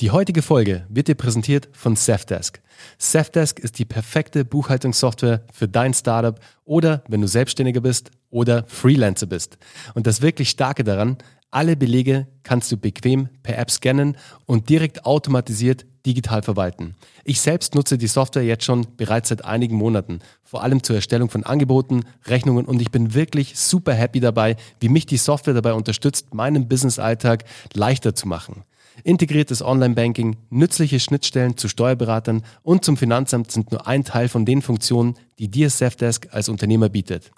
Die heutige Folge wird dir präsentiert von Safdesk. Safdesk ist die perfekte Buchhaltungssoftware für dein Startup oder wenn du Selbstständiger bist oder Freelancer bist. Und das wirklich Starke daran, alle Belege kannst du bequem per App scannen und direkt automatisiert digital verwalten. Ich selbst nutze die Software jetzt schon bereits seit einigen Monaten, vor allem zur Erstellung von Angeboten, Rechnungen und ich bin wirklich super happy dabei, wie mich die Software dabei unterstützt, meinen Business-Alltag leichter zu machen. Integriertes Online-Banking, nützliche Schnittstellen zu Steuerberatern und zum Finanzamt sind nur ein Teil von den Funktionen, die dir Safdesk als Unternehmer bietet.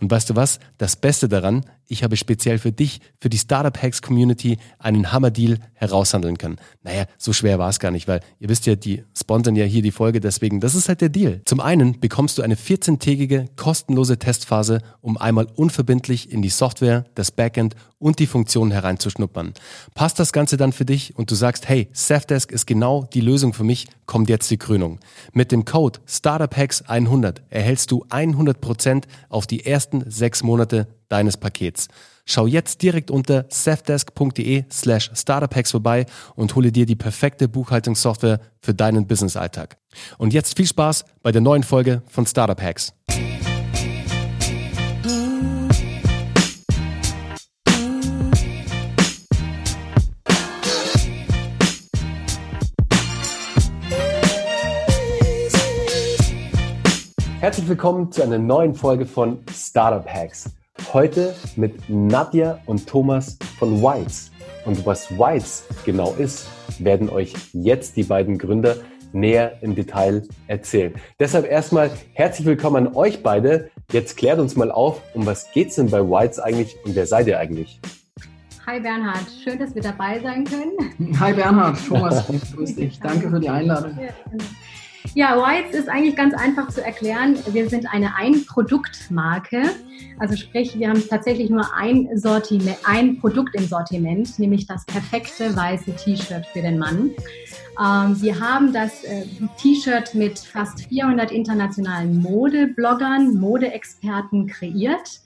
Und weißt du was? Das Beste daran, ich habe speziell für dich, für die Startup Hacks Community einen Hammer-Deal heraushandeln können. Naja, so schwer war es gar nicht, weil ihr wisst ja, die sponsern ja hier die Folge, deswegen, das ist halt der Deal. Zum einen bekommst du eine 14-tägige kostenlose Testphase, um einmal unverbindlich in die Software, das Backend und die Funktionen hereinzuschnuppern. Passt das Ganze dann für dich und du sagst, hey, Safdesk ist genau die Lösung für mich, kommt jetzt die Krönung. Mit dem Code StartupHacks100 erhältst du 100% auf die ersten sechs Monate deines Pakets. Schau jetzt direkt unter safdesk.de slash startuphacks vorbei und hole dir die perfekte Buchhaltungssoftware für deinen Business-Alltag. Und jetzt viel Spaß bei der neuen Folge von Startup Hacks. Herzlich willkommen zu einer neuen Folge von Startup Hacks. Heute mit Nadja und Thomas von Whites. Und was Whites genau ist, werden euch jetzt die beiden Gründer näher im Detail erzählen. Deshalb erstmal herzlich willkommen an euch beide. Jetzt klärt uns mal auf, um was geht's denn bei Whites eigentlich und wer seid ihr eigentlich? Hi Bernhard, schön, dass wir dabei sein können. Hi Bernhard, Thomas, grüß dich. Danke für die Einladung. Ja, Whites ist eigentlich ganz einfach zu erklären. Wir sind eine Ein-Produkt-Marke. Also sprich, wir haben tatsächlich nur ein, Sortiment, ein Produkt im Sortiment, nämlich das perfekte weiße T-Shirt für den Mann. Ähm, wir haben das äh, T-Shirt mit fast 400 internationalen Modebloggern, Modeexperten kreiert.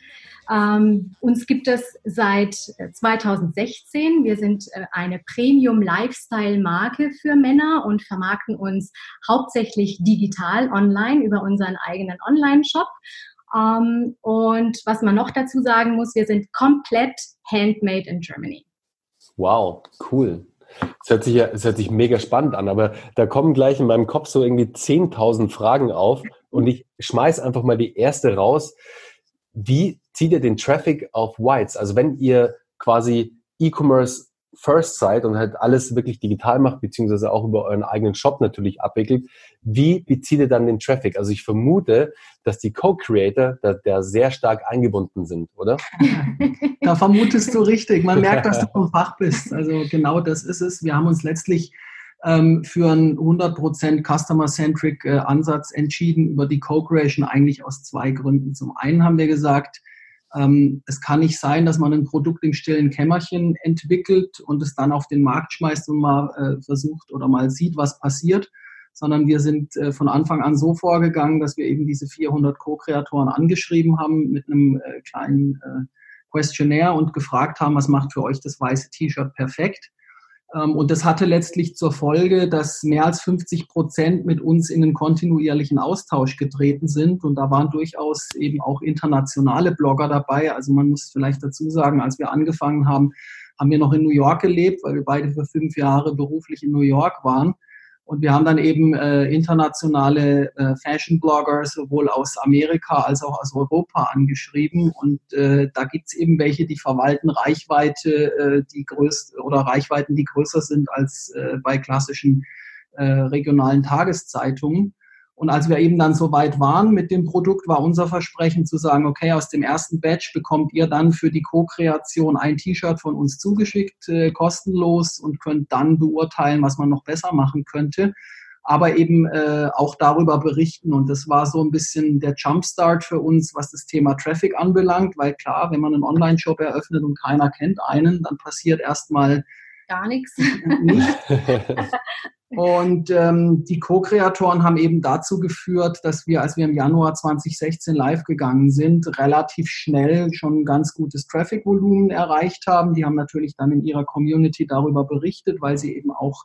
Ähm, uns gibt es seit 2016. Äh, Wir sind äh, eine Premium-Lifestyle-Marke für Männer und vermarkten uns hauptsächlich digital online über unseren eigenen Online-Shop. Ähm, und was man noch dazu sagen muss, wir sind komplett handmade in Germany. Wow, cool. Es hört sich ja, es hört sich mega spannend an, aber da kommen gleich in meinem Kopf so irgendwie 10.000 Fragen auf und ich schmeiß einfach mal die erste raus. Wie zieht ihr den Traffic auf Whites? Also wenn ihr quasi E-Commerce First seid und halt alles wirklich digital macht, beziehungsweise auch über euren eigenen Shop natürlich abwickelt, wie bezieht ihr dann den Traffic? Also ich vermute, dass die Co-Creator da, da, sehr stark eingebunden sind, oder? da vermutest du richtig. Man merkt, dass du vom Fach bist. Also genau das ist es. Wir haben uns letztlich ähm, für einen 100% Customer-Centric äh, Ansatz entschieden über die Co-Creation eigentlich aus zwei Gründen. Zum einen haben wir gesagt, ähm, es kann nicht sein, dass man ein Produkt im stillen Kämmerchen entwickelt und es dann auf den Markt schmeißt und mal äh, versucht oder mal sieht, was passiert, sondern wir sind äh, von Anfang an so vorgegangen, dass wir eben diese 400 Co-Kreatoren angeschrieben haben mit einem äh, kleinen äh, Questionnaire und gefragt haben, was macht für euch das weiße T-Shirt perfekt. Ähm, und das hatte letztlich zur Folge, dass mehr als 50 Prozent mit uns in einen kontinuierlichen Austausch getreten sind. Und da waren durchaus eben auch internationale Blogger dabei. Also man muss vielleicht dazu sagen, als wir angefangen haben, haben wir noch in New York gelebt, weil wir beide für fünf Jahre beruflich in New York waren. Und wir haben dann eben äh, internationale äh, Fashion-Blogger sowohl aus Amerika als auch aus Europa angeschrieben. Und äh, da gibt's eben welche, die verwalten Reichweite, äh, die größt oder Reichweiten, die größer sind als äh, bei klassischen äh, regionalen Tageszeitungen. Und als wir eben dann so weit waren mit dem Produkt, war unser Versprechen zu sagen, okay, aus dem ersten Batch bekommt ihr dann für die Co-Kreation ein T-Shirt von uns zugeschickt, äh, kostenlos und könnt dann beurteilen, was man noch besser machen könnte. Aber eben äh, auch darüber berichten. Und das war so ein bisschen der Jumpstart für uns, was das Thema Traffic anbelangt, weil klar, wenn man einen Online-Shop eröffnet und keiner kennt einen, dann passiert erstmal gar nichts. Und ähm, die Co-Kreatoren haben eben dazu geführt, dass wir, als wir im Januar 2016 live gegangen sind, relativ schnell schon ein ganz gutes Traffic-Volumen erreicht haben. Die haben natürlich dann in ihrer Community darüber berichtet, weil sie eben auch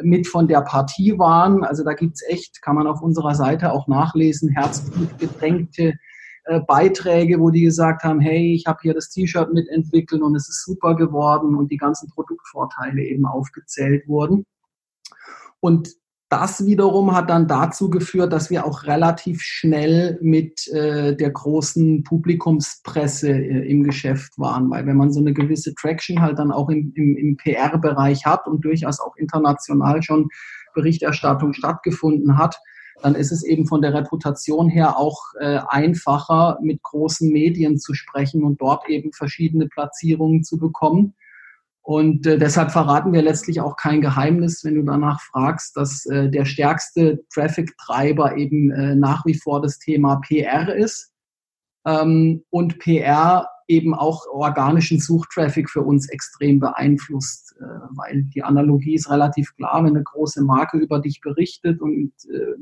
mit von der Partie waren. Also da gibt's echt, kann man auf unserer Seite auch nachlesen, herzblutgedrängte äh, Beiträge, wo die gesagt haben, hey, ich habe hier das T-Shirt mitentwickelt und es ist super geworden und die ganzen Produktvorteile eben aufgezählt wurden. Und das wiederum hat dann dazu geführt, dass wir auch relativ schnell mit äh, der großen Publikumspresse äh, im Geschäft waren, weil wenn man so eine gewisse Traction halt dann auch im, im, im PR-Bereich hat und durchaus auch international schon Berichterstattung stattgefunden hat, dann ist es eben von der Reputation her auch äh, einfacher, mit großen Medien zu sprechen und dort eben verschiedene Platzierungen zu bekommen. Und äh, deshalb verraten wir letztlich auch kein Geheimnis, wenn du danach fragst, dass äh, der stärkste Traffic-Treiber eben äh, nach wie vor das Thema PR ist. Ähm, und PR eben auch organischen Suchtraffic für uns extrem beeinflusst, äh, weil die Analogie ist relativ klar, wenn eine große Marke über dich berichtet und äh,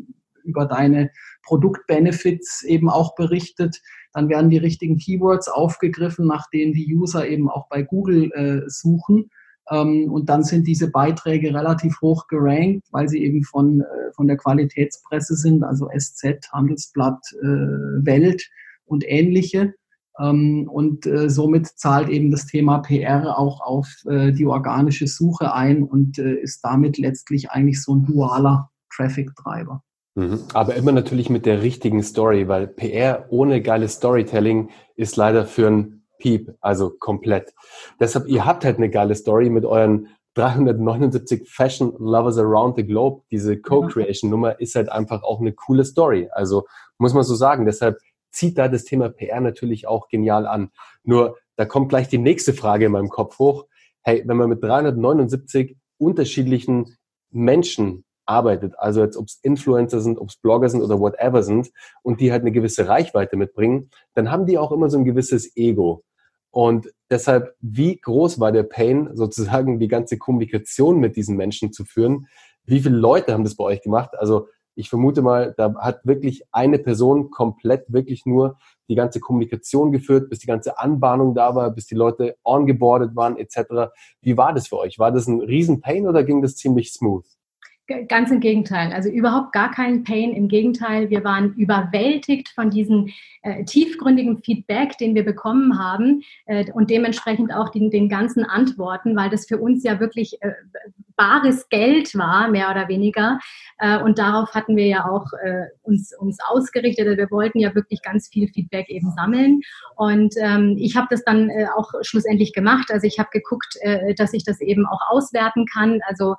über deine Produktbenefits eben auch berichtet, dann werden die richtigen Keywords aufgegriffen, nach denen die User eben auch bei Google äh, suchen. Ähm, und dann sind diese Beiträge relativ hoch gerankt, weil sie eben von, äh, von der Qualitätspresse sind, also SZ, Handelsblatt, äh, Welt und ähnliche. Ähm, und äh, somit zahlt eben das Thema PR auch auf äh, die organische Suche ein und äh, ist damit letztlich eigentlich so ein dualer Traffic-Treiber. Mhm. Aber immer natürlich mit der richtigen Story, weil PR ohne geiles Storytelling ist leider für ein Piep, also komplett. Deshalb, ihr habt halt eine geile Story mit euren 379 Fashion Lovers Around the Globe. Diese Co-Creation-Nummer ist halt einfach auch eine coole Story. Also muss man so sagen. Deshalb zieht da das Thema PR natürlich auch genial an. Nur, da kommt gleich die nächste Frage in meinem Kopf hoch. Hey, wenn man mit 379 unterschiedlichen Menschen arbeitet, also jetzt ob es Influencer sind, ob es Blogger sind oder whatever sind und die halt eine gewisse Reichweite mitbringen, dann haben die auch immer so ein gewisses Ego. Und deshalb, wie groß war der Pain, sozusagen die ganze Kommunikation mit diesen Menschen zu führen? Wie viele Leute haben das bei euch gemacht? Also ich vermute mal, da hat wirklich eine Person komplett wirklich nur die ganze Kommunikation geführt, bis die ganze Anbahnung da war, bis die Leute ongeboardet waren etc. Wie war das für euch? War das ein Riesen-Pain oder ging das ziemlich smooth? Ganz im Gegenteil. Also überhaupt gar kein Pain. Im Gegenteil, wir waren überwältigt von diesem äh, tiefgründigen Feedback, den wir bekommen haben äh, und dementsprechend auch den, den ganzen Antworten, weil das für uns ja wirklich äh, bares Geld war, mehr oder weniger. Äh, und darauf hatten wir ja auch äh, uns, uns ausgerichtet. Also wir wollten ja wirklich ganz viel Feedback eben sammeln. Und ähm, ich habe das dann äh, auch schlussendlich gemacht. Also ich habe geguckt, dass ich das eben auch auswerten kann. Also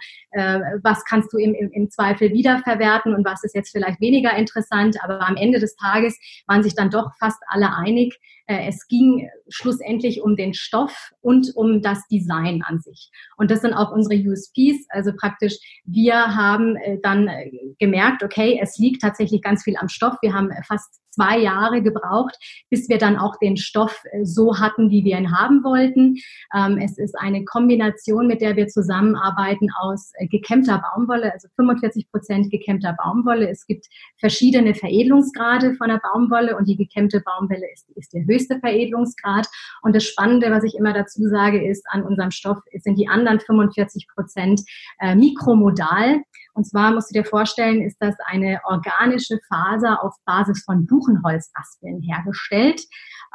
was kannst du im, im, Zweifel wiederverwerten und was ist jetzt vielleicht weniger interessant. Aber am Ende des Tages waren sich dann doch fast alle einig, es ging schlussendlich um den Stoff und um das Design an sich. Und das sind auch unsere USPs. Also praktisch, wir haben äh, dann äh, gemerkt, okay, es liegt tatsächlich ganz viel am Stoff. Wir haben fast zwei Jahre gebraucht, bis wir dann auch den Stoff so hatten, wie wir ihn haben wollten. Ähm, es ist eine Kombination, mit der wir zusammenarbeiten aus gekämmter Baumwolle, also 45 Prozent gekämmter Baumwolle. Es gibt verschiedene Veredelungsgrade von der Baumwolle und die gekämmte Baumwolle ist, ist der höchste höchste Veredelungsgrad. Und das Spannende, was ich immer dazu sage, ist, an unserem Stoff sind die anderen 45 Prozent äh, mikromodal. Und zwar musst du dir vorstellen, ist das eine organische Faser auf Basis von Buchenholzraspeln hergestellt.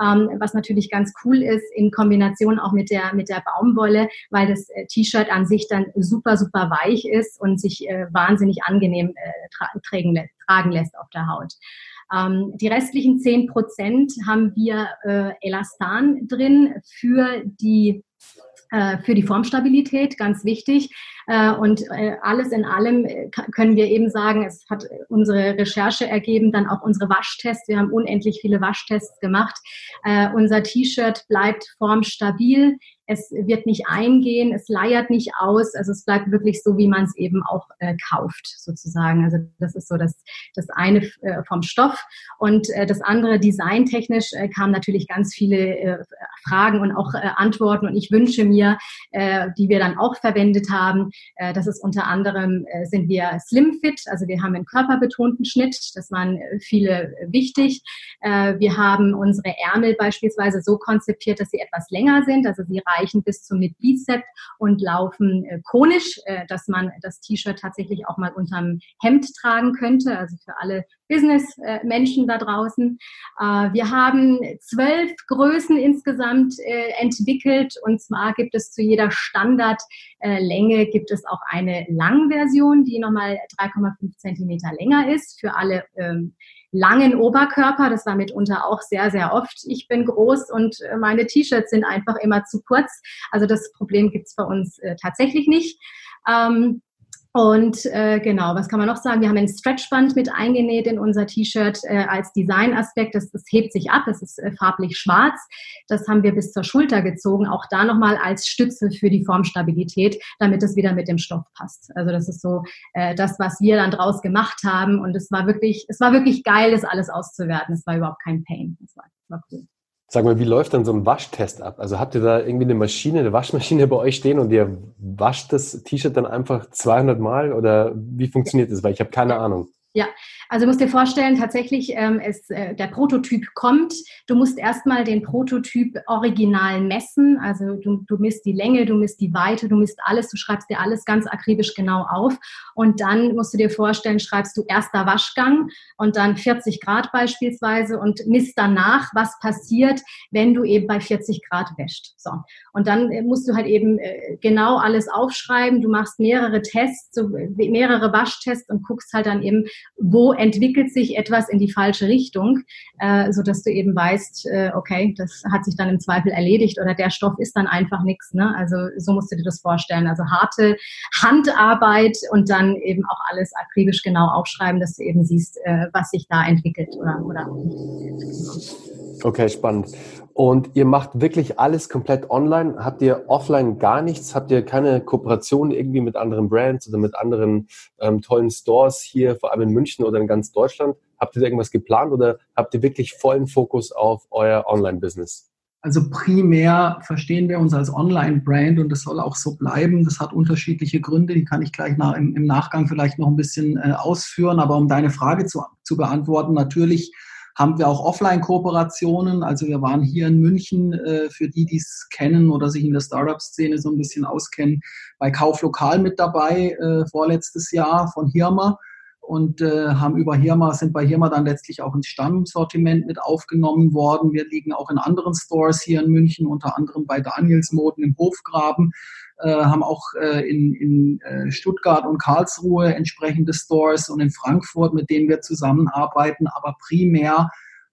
Ähm, was natürlich ganz cool ist in Kombination auch mit der, mit der Baumwolle, weil das äh, T-Shirt an sich dann super, super weich ist und sich äh, wahnsinnig angenehm äh, tra tragen, tragen lässt auf der Haut. Ähm, die restlichen 10 Prozent haben wir äh, Elastan drin für die äh, für die Formstabilität, ganz wichtig. Äh, und äh, alles in allem können wir eben sagen, es hat unsere Recherche ergeben, dann auch unsere Waschtests. Wir haben unendlich viele Waschtests gemacht. Unser T-Shirt bleibt formstabil es wird nicht eingehen, es leiert nicht aus, also es bleibt wirklich so, wie man es eben auch äh, kauft, sozusagen. Also das ist so das, das eine äh, vom Stoff und äh, das andere designtechnisch äh, kamen natürlich ganz viele äh, Fragen und auch äh, Antworten und ich wünsche mir, äh, die wir dann auch verwendet haben, Äh, das ist unter anderem, äh, sind wir slim fit, also wir haben einen körperbetonten Schnitt, das waren äh, viele wichtig. Wir haben unsere Ärmel beispielsweise so konzipiert, dass sie etwas länger sind, also sie reichen bis zum Mid-Bizep und laufen konisch, dass man das T-Shirt tatsächlich auch mal unterm Hemd tragen könnte, also für alle Business-Menschen da draußen. Wir haben zwölf Größen insgesamt entwickelt und zwar gibt es zu jeder Standardlänge gibt es auch eine Langversion, die nochmal 3,5 Zentimeter länger ist für alle ähm, langen Oberkörper. Das war mitunter auch sehr, sehr oft. Ich bin groß und äh, meine T-Shirts sind einfach immer zu kurz. Also das Problem gibt es bei uns äh, tatsächlich nicht. Ähm, und äh, genau, was kann man noch sagen? Wir haben ein Stretchband mit eingenäht in unser T-Shirt äh, als Designaspekt. Das, das hebt sich ab, es ist äh, farblich schwarz. Das haben wir bis zur Schulter gezogen, auch da nochmal als Stütze für die Formstabilität, damit es wieder mit dem Stoff passt. Also das ist so äh, das, was wir dann draus gemacht haben. Und es war wirklich, es war wirklich geil, das alles auszuwerten. Es war überhaupt kein Pain. Es war, war cool. Sag mal, wie läuft dann so ein Waschtest ab? Also habt ihr da irgendwie eine Maschine, eine Waschmaschine bei euch stehen und ihr wascht das T-Shirt dann einfach 200 Mal oder wie funktioniert das? Weil ich habe keine Ahnung. Ja, also musst dir vorstellen, tatsächlich, ähm, es, äh, der Prototyp kommt. Du musst erstmal den Prototyp original messen. Also du, du misst die Länge, du misst die Weite, du misst alles, du schreibst dir alles ganz akribisch genau auf. Und dann musst du dir vorstellen, schreibst du erster Waschgang und dann 40 Grad beispielsweise und misst danach, was passiert, wenn du eben bei 40 Grad wäscht. So. Und dann äh, musst du halt eben äh, genau alles aufschreiben. Du machst mehrere Tests, so mehrere Waschtests und guckst halt dann eben, wo entwickelt sich etwas in die falsche Richtung, äh, so dass du eben weißt, äh, okay, das hat sich dann im Zweifel erledigt oder der Stoff ist dann einfach nichts. Ne? Also so musst du dir das vorstellen. Also harte Handarbeit und dann eben auch alles akribisch genau aufschreiben, dass du eben siehst, äh, was sich da entwickelt oder, oder Okay, spannend. Und ihr macht wirklich alles komplett online? Habt ihr offline gar nichts? Habt ihr keine Kooperation irgendwie mit anderen Brands oder mit anderen ähm, tollen Stores hier, vor allem in München oder in ganz Deutschland? Habt ihr irgendwas geplant oder habt ihr wirklich vollen Fokus auf euer Online-Business? Also primär verstehen wir uns als Online-Brand und das soll auch so bleiben. Das hat unterschiedliche Gründe, die kann ich gleich nach, im, im, Nachgang vielleicht noch ein bisschen äh, ausführen. Aber um deine Frage zu, zu beantworten, natürlich haben wir auch Offline-Kooperationen. Also wir waren hier in München, äh, für die, die es kennen oder sich in der Startup-Szene so ein bisschen auskennen, bei Kauflokal mit dabei, äh, vorletztes Jahr von Hirma und äh, haben über Hirma, sind bei Hirma dann letztlich auch ins Stammsortiment mit aufgenommen worden. Wir liegen auch in anderen Stores hier in München, unter anderem bei Danielsmoden im Hofgraben, äh, haben auch äh, in, in äh, Stuttgart und Karlsruhe entsprechende Stores und in Frankfurt, mit denen wir zusammenarbeiten. Aber primär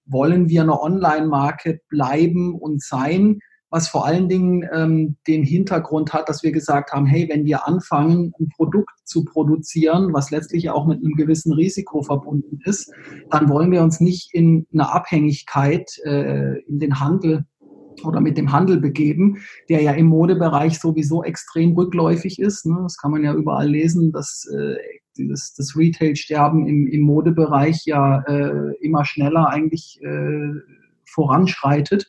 wollen wir eine Online-Marke bleiben und sein was vor allen Dingen ähm, den Hintergrund hat, dass wir gesagt haben, hey, wenn wir anfangen, ein Produkt zu produzieren, was letztlich auch mit einem gewissen Risiko verbunden ist, dann wollen wir uns nicht in eine Abhängigkeit äh, in den Handel oder mit dem Handel begeben, der ja im Modebereich sowieso extrem rückläufig ist. Ne? Das kann man ja überall lesen, dass äh, das, das Retail-Sterben im, im Modebereich ja äh, immer schneller eigentlich äh, voranschreitet.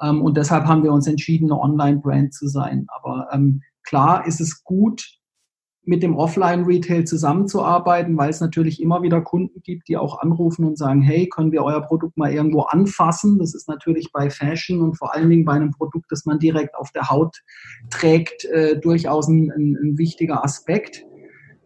Ähm, und deshalb haben wir uns entschieden, eine Online-Brand zu sein. Aber ähm, klar ist es gut, mit dem Offline-Retail zusammenzuarbeiten, weil es natürlich immer wieder Kunden gibt, die auch anrufen und sagen, hey, können wir euer Produkt mal irgendwo anfassen? Das ist natürlich bei Fashion und vor allen Dingen bei einem Produkt, das man direkt auf der Haut trägt, äh, durchaus ein, ein, ein wichtiger Aspekt.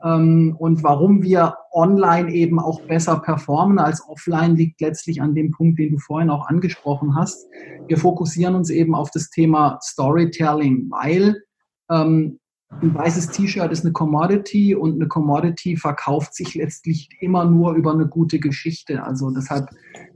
Ähm, und warum wir online eben auch besser performen als offline, liegt letztlich an dem Punkt, den du vorhin auch angesprochen hast. Wir fokussieren uns eben auf das Thema Storytelling, weil ähm, ein weißes T-Shirt ist eine Commodity und eine Commodity verkauft sich letztlich immer nur über eine gute Geschichte. Also deshalb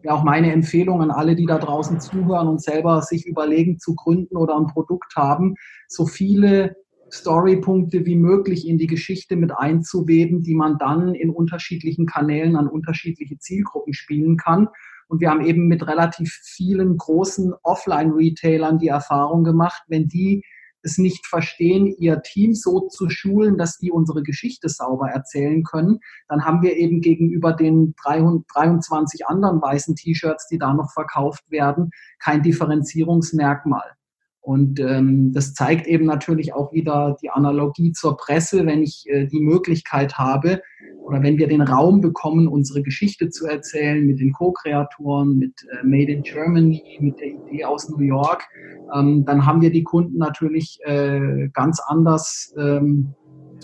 ja auch meine Empfehlung an alle, die da draußen zuhören und selber sich überlegen zu gründen oder ein Produkt haben, so viele Storypunkte wie möglich in die Geschichte mit einzuweben, die man dann in unterschiedlichen Kanälen an unterschiedliche Zielgruppen spielen kann. Und wir haben eben mit relativ vielen großen Offline-Retailern die Erfahrung gemacht, wenn die es nicht verstehen, ihr Team so zu schulen, dass die unsere Geschichte sauber erzählen können, dann haben wir eben gegenüber den 323 anderen weißen T-Shirts, die da noch verkauft werden, kein Differenzierungsmerkmal. Und ähm, das zeigt eben natürlich auch wieder die Analogie zur Presse, wenn ich äh, die Möglichkeit habe oder wenn wir den Raum bekommen, unsere Geschichte zu erzählen mit den Co-Kreatoren, mit äh, Made in Germany, mit der Idee aus New York, ähm, dann haben wir die Kunden natürlich äh, ganz anders ähm,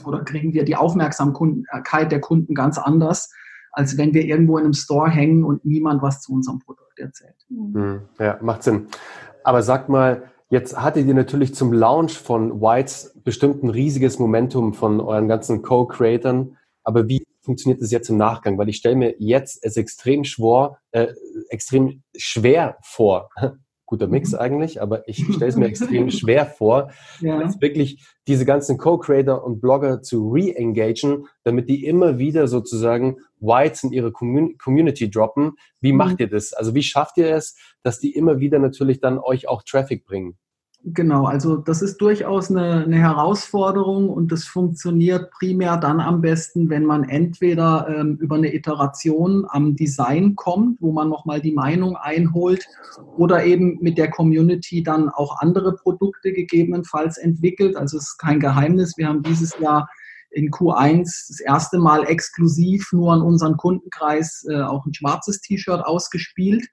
oder kriegen wir die Aufmerksamkeit der Kunden ganz anders, als wenn wir irgendwo in einem Store hängen und niemand was zu unserem Produkt erzählt. Mhm. Ja, macht Sinn. Aber sagt mal, jetzt hattet ihr natürlich zum Launch von Whites bestimmt ein riesiges Momentum von euren ganzen Co-Creatern. Aber wie funktioniert das jetzt im Nachgang? Weil ich stelle mir jetzt es extrem schwer, äh, extrem schwer vor, guter Mix mhm. eigentlich, aber ich stelle es mir extrem schwer vor, ja. jetzt wirklich diese ganzen Co-Creator und Blogger zu re-engagen, damit die immer wieder sozusagen Whites in ihre Community droppen. Wie mhm. macht ihr das? Also wie schafft ihr es, dass die immer wieder natürlich dann euch auch Traffic bringen? Genau, also das ist durchaus eine, eine, Herausforderung und das funktioniert primär dann am besten, wenn man entweder ähm, über eine Iteration am Design kommt, wo man nochmal die Meinung einholt oder eben mit der Community dann auch andere Produkte gegebenenfalls entwickelt. Also es ist kein Geheimnis, wir haben dieses Jahr in Q1 das erste Mal exklusiv nur an unseren Kundenkreis äh, auch ein schwarzes T-Shirt ausgespielt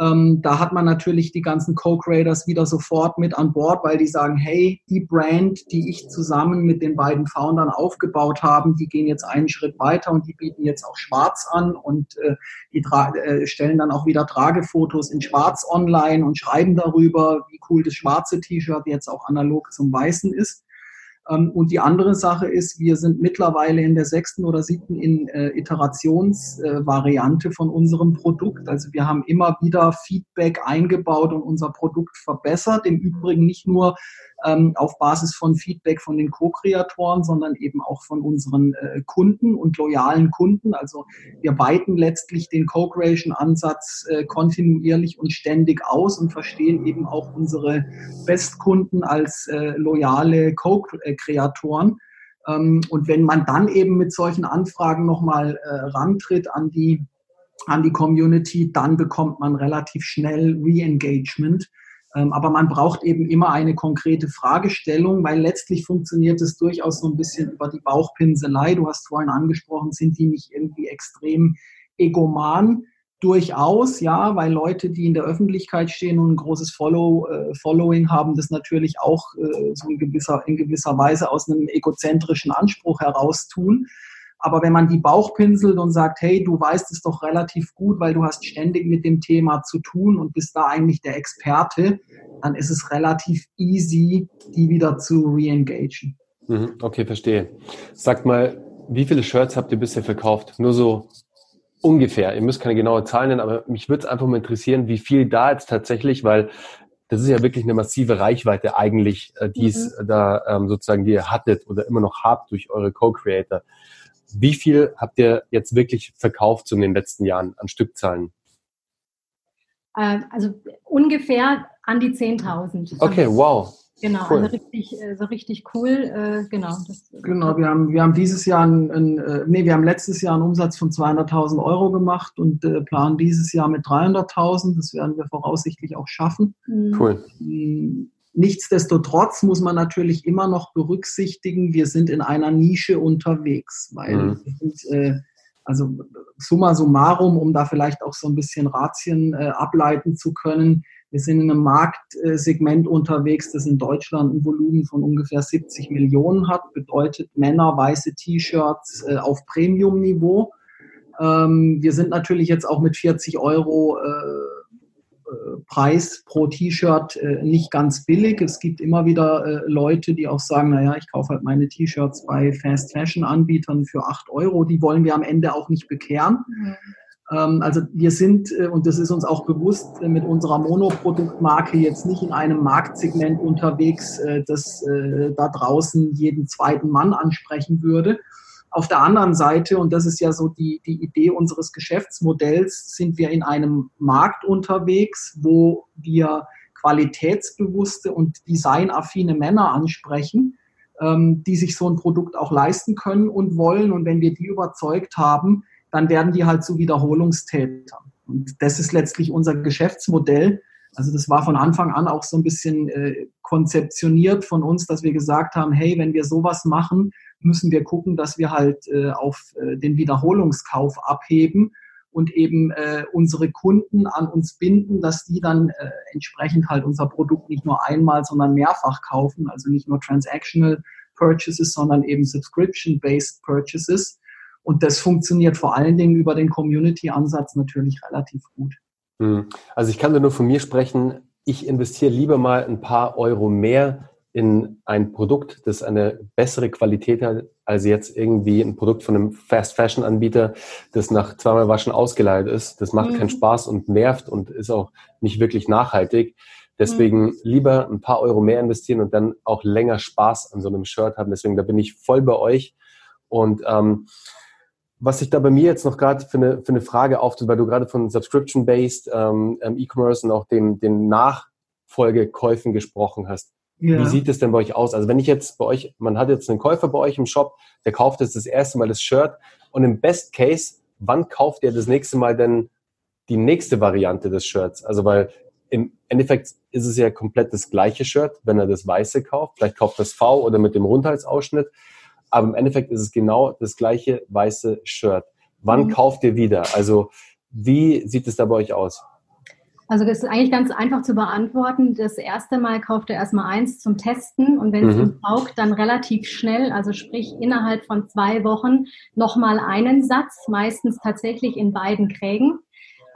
ähm, da hat man natürlich die ganzen Co-Creators wieder sofort mit an Bord, weil die sagen, hey, die Brand, die ich zusammen mit den beiden Foundern aufgebaut haben, die gehen jetzt einen Schritt weiter und die bieten jetzt auch Schwarz an und äh, die äh, stellen dann auch wieder Tragefotos in Schwarz online und schreiben darüber, wie cool das schwarze T-Shirt jetzt auch analog zum weißen ist. Ähm, und die andere Sache ist, wir sind mittlerweile in der sechsten oder siebten in, äh, Iterationsvariante äh, von unserem Produkt. Also wir haben immer wieder Feedback eingebaut und unser Produkt verbessert. Im Übrigen nicht nur ähm, auf Basis von Feedback von den Co-Kreatoren, sondern eben auch von unseren äh, Kunden und loyalen Kunden. Also wir weiten letztlich den Co-Creation-Ansatz äh, kontinuierlich und ständig aus und verstehen eben auch unsere Bestkunden als äh, loyale Co-Kreatoren. Ähm, und wenn man dann eben mit solchen Anfragen nochmal äh, rantritt an die an die Community, dann bekommt man relativ schnell Re-Engagement aber man braucht eben immer eine konkrete Fragestellung, weil letztlich funktioniert es durchaus so ein bisschen über die Bauchpinselei. Du hast vorhin angesprochen, sind die nicht irgendwie extrem egoman? Durchaus, ja, weil Leute, die in der Öffentlichkeit stehen und ein großes Follow, äh, Following haben, das natürlich auch äh, so in gewisser, in gewisser Weise aus einem egozentrischen Anspruch heraus tun. Aber wenn man die Bauch pinselt und sagt, hey, du weißt es doch relativ gut, weil du hast ständig mit dem Thema zu tun und bist da eigentlich der Experte, dann ist es relativ easy, die wieder zu re-engagen. Mhm, okay, verstehe. Sagt mal, wie viele Shirts habt ihr bisher verkauft? Nur so ungefähr. Ihr müsst keine genaue Zahlen nennen, aber mich würde es einfach mal interessieren, wie viel da jetzt tatsächlich, weil das ist ja wirklich eine massive Reichweite eigentlich, äh, die es mhm. da ähm, sozusagen, die ihr hattet oder immer noch habt durch eure Co-Creator. Wie viel habt ihr jetzt wirklich verkauft so in den letzten Jahren an Stückzahlen? Ähm, also ungefähr an die 10.000. Okay, wow. Genau, cool. also richtig, äh, so richtig cool. Äh, genau. Das, genau, wir haben, wir haben dieses Jahr, ein, ein, äh, nee, wir haben letztes Jahr einen Umsatz von 200.000 Euro gemacht und planen dieses Jahr mit 300.000. Das werden wir voraussichtlich auch schaffen. Cool. Nichtsdestotrotz muss man natürlich immer noch berücksichtigen, wir sind in einer Nische unterwegs, weil mhm. sind, äh, also summa summarum, um da vielleicht auch so ein bisschen Ratien äh, ableiten zu können, wir sind in einem Marktsegment unterwegs, das in Deutschland ein Volumen von ungefähr 70 Millionen hat, bedeutet Männer weiße T-Shirts äh, auf Premium-Niveau. Ähm, wir sind natürlich jetzt auch mit 40 Euro äh, Preis pro T-Shirt äh, nicht ganz billig. Es gibt immer wieder äh, Leute, die auch sagen, naja, ich kaufe halt meine T-Shirts bei Fast Fashion Anbietern für 8 Euro. Die wollen wir am Ende auch nicht bekehren. Mhm. Ähm, also wir sind, äh, und das ist uns auch bewusst, mit unserer Monoproduktmarke jetzt nicht in einem Marktsegment unterwegs, das da draußen jeden zweiten Mann ansprechen würde. Auf der anderen Seite, und das ist ja so die, die Idee unseres Geschäftsmodells, sind wir in einem Markt unterwegs, wo wir qualitätsbewusste und designaffine Männer ansprechen, ähm, die sich so ein Produkt auch leisten können und wollen. Und wenn wir die überzeugt haben, dann werden die halt zu Wiederholungstätern. Und das ist letztlich unser Geschäftsmodell. Also das war von Anfang an auch so ein bisschen äh, konzeptioniert von uns, dass wir gesagt haben, hey, wenn wir sowas machen, müssen wir gucken, dass wir halt äh, auf äh, den Wiederholungskauf abheben und eben äh, unsere Kunden an uns binden, dass die dann äh, entsprechend halt unser Produkt nicht nur einmal, sondern mehrfach kaufen, also nicht nur transactional Purchases, sondern eben subscription-based Purchases. Und das funktioniert vor allen Dingen über den Community-Ansatz natürlich relativ gut. Hm. Also ich kann nur von mir sprechen, ich investiere lieber mal ein paar Euro mehr in ein Produkt, das eine bessere Qualität hat, als jetzt irgendwie ein Produkt von einem Fast-Fashion-Anbieter, das nach zweimal Waschen ausgeleitet ist. Das macht mhm. keinen Spaß und nervt und ist auch nicht wirklich nachhaltig. Deswegen mhm. lieber ein paar Euro mehr investieren und dann auch länger Spaß an so einem Shirt haben. Deswegen, da bin ich voll bei euch. Und ähm, was sich da bei mir jetzt noch gerade für eine, für eine Frage auftut, weil du gerade von Subscription-Based ähm, ähm, E-Commerce und auch den, den Nachfolgekäufen gesprochen hast. Ja. Wie sieht es denn bei euch aus? Also wenn ich jetzt bei euch, man hat jetzt einen Käufer bei euch im Shop, der kauft jetzt das erste Mal das Shirt und im Best Case, wann kauft er das nächste Mal denn die nächste Variante des Shirts? Also weil im Endeffekt ist es ja komplett das gleiche Shirt, wenn er das weiße kauft. Vielleicht kauft das V oder mit dem Rundhalsausschnitt. Aber im Endeffekt ist es genau das gleiche weiße Shirt. Wann mhm. kauft ihr wieder? Also wie sieht es da bei euch aus? Also das ist eigentlich ganz einfach zu beantworten. Das erste Mal kauft er erstmal eins zum Testen und wenn es mhm. ihm taugt, dann relativ schnell, also sprich innerhalb von zwei Wochen, nochmal einen Satz, meistens tatsächlich in beiden Krägen.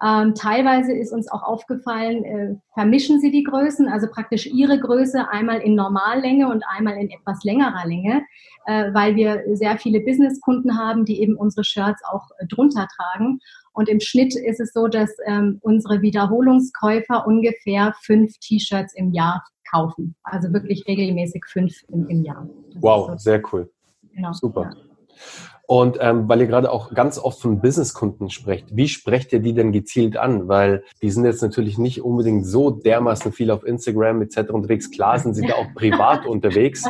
Ähm, teilweise ist uns auch aufgefallen, äh, vermischen sie die Größen, also praktisch ihre Größe einmal in Normallänge und einmal in etwas längerer Länge, äh, weil wir sehr viele Businesskunden haben, die eben unsere Shirts auch äh, drunter tragen. Und im Schnitt ist es so, dass ähm, unsere Wiederholungskäufer ungefähr fünf T-Shirts im Jahr kaufen. Also wirklich regelmäßig fünf im, im Jahr. Das wow, so. sehr cool. Genau, Super. Ja. Und ähm, weil ihr gerade auch ganz oft von Businesskunden sprecht, wie sprecht ihr die denn gezielt an? Weil die sind jetzt natürlich nicht unbedingt so dermaßen viel auf Instagram etc. unterwegs. Klar sind sie da auch privat unterwegs.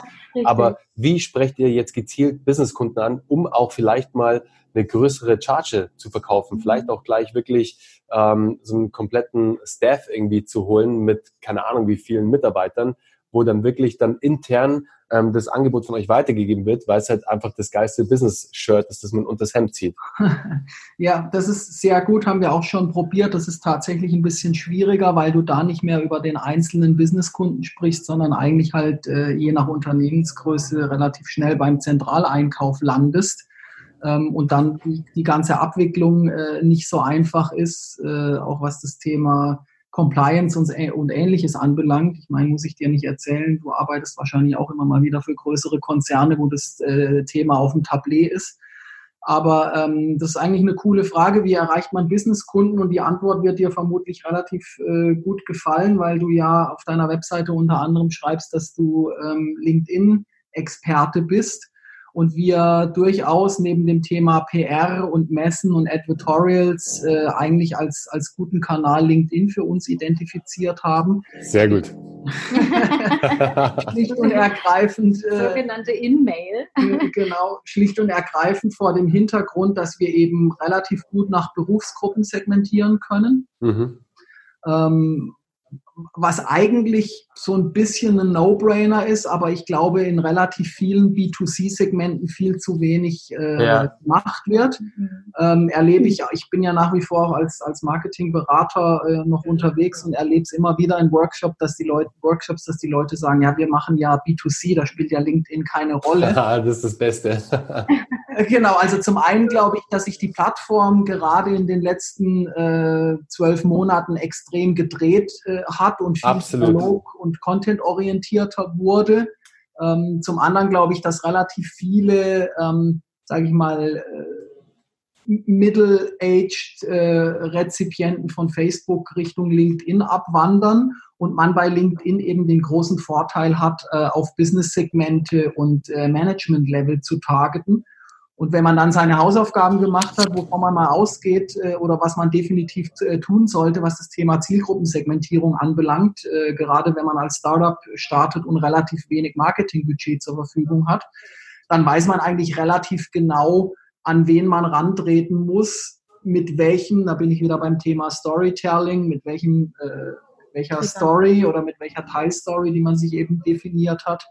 Aber wie sprecht ihr jetzt gezielt Businesskunden an, um auch vielleicht mal eine größere Charge zu verkaufen, vielleicht auch gleich wirklich ähm, so einen kompletten Staff irgendwie zu holen mit keine Ahnung wie vielen Mitarbeitern, wo dann wirklich dann intern ähm, das Angebot von euch weitergegeben wird, weil es halt einfach das geilste Business-Shirt ist, das man unter das Hemd zieht. Ja, das ist sehr gut, haben wir auch schon probiert. Das ist tatsächlich ein bisschen schwieriger, weil du da nicht mehr über den einzelnen Businesskunden sprichst, sondern eigentlich halt äh, je nach Unternehmensgröße relativ schnell beim Zentraleinkauf landest ähm, und dann die, die ganze Abwicklung äh, nicht so einfach ist, äh, auch was das Thema Compliance und, und ähnliches anbelangt. Ich meine, muss ich dir nicht erzählen, du arbeitest wahrscheinlich auch immer mal wieder für größere Konzerne, wo das äh, Thema auf dem Tablet ist. Aber ähm, das ist eigentlich eine coole Frage. Wie erreicht man Businesskunden? Und die Antwort wird dir vermutlich relativ äh, gut gefallen, weil du ja auf deiner Webseite unter anderem schreibst, dass du ähm, LinkedIn-Experte bist und wir durchaus neben dem Thema PR und Messen und Advertorials äh, eigentlich als, als guten Kanal LinkedIn für uns identifiziert haben. Sehr gut. schlicht und ergreifend. Äh, Sogenannte In-Mail. Äh, genau, schlicht und ergreifend vor dem Hintergrund, dass wir eben relativ gut nach Berufsgruppen segmentieren können. Mhm. Ähm, was eigentlich so ein bisschen ein No-Brainer ist, aber ich glaube in relativ vielen B2C-Segmenten viel zu wenig äh, ja. gemacht wird. Mhm. Ähm, erlebe ich, ich bin ja nach wie vor auch als, als Marketingberater äh, noch unterwegs und erlebe es immer wieder in Workshop, dass die Leute, Workshops, dass die Leute sagen, ja, wir machen ja B2C, da spielt ja LinkedIn keine Rolle. Ja, das ist das Beste. genau, also zum einen glaube ich, dass sich die Plattform gerade in den letzten äh, zwölf Monaten extrem gedreht äh, hat und viel Dialog und contentorientierter wurde. Ähm, zum anderen glaube ich, dass relativ viele, ähm, sage ich mal, äh, middle-aged äh, Rezipienten von Facebook Richtung LinkedIn abwandern und man bei LinkedIn eben den großen Vorteil hat, äh, auf Business-Segmente und äh, Management-Level zu targeten. Und wenn man dann seine Hausaufgaben gemacht hat, wovon man mal ausgeht äh, oder was man definitiv äh, tun sollte, was das Thema Zielgruppensegmentierung anbelangt, äh, gerade wenn man als Startup startet und relativ wenig Marketingbudget zur Verfügung hat, dann weiß man eigentlich relativ genau, an wen man rantreten muss, mit welchem, da bin ich wieder beim Thema Storytelling, mit welchem welcher Story oder mit welcher Teilstory, die man sich eben definiert hat,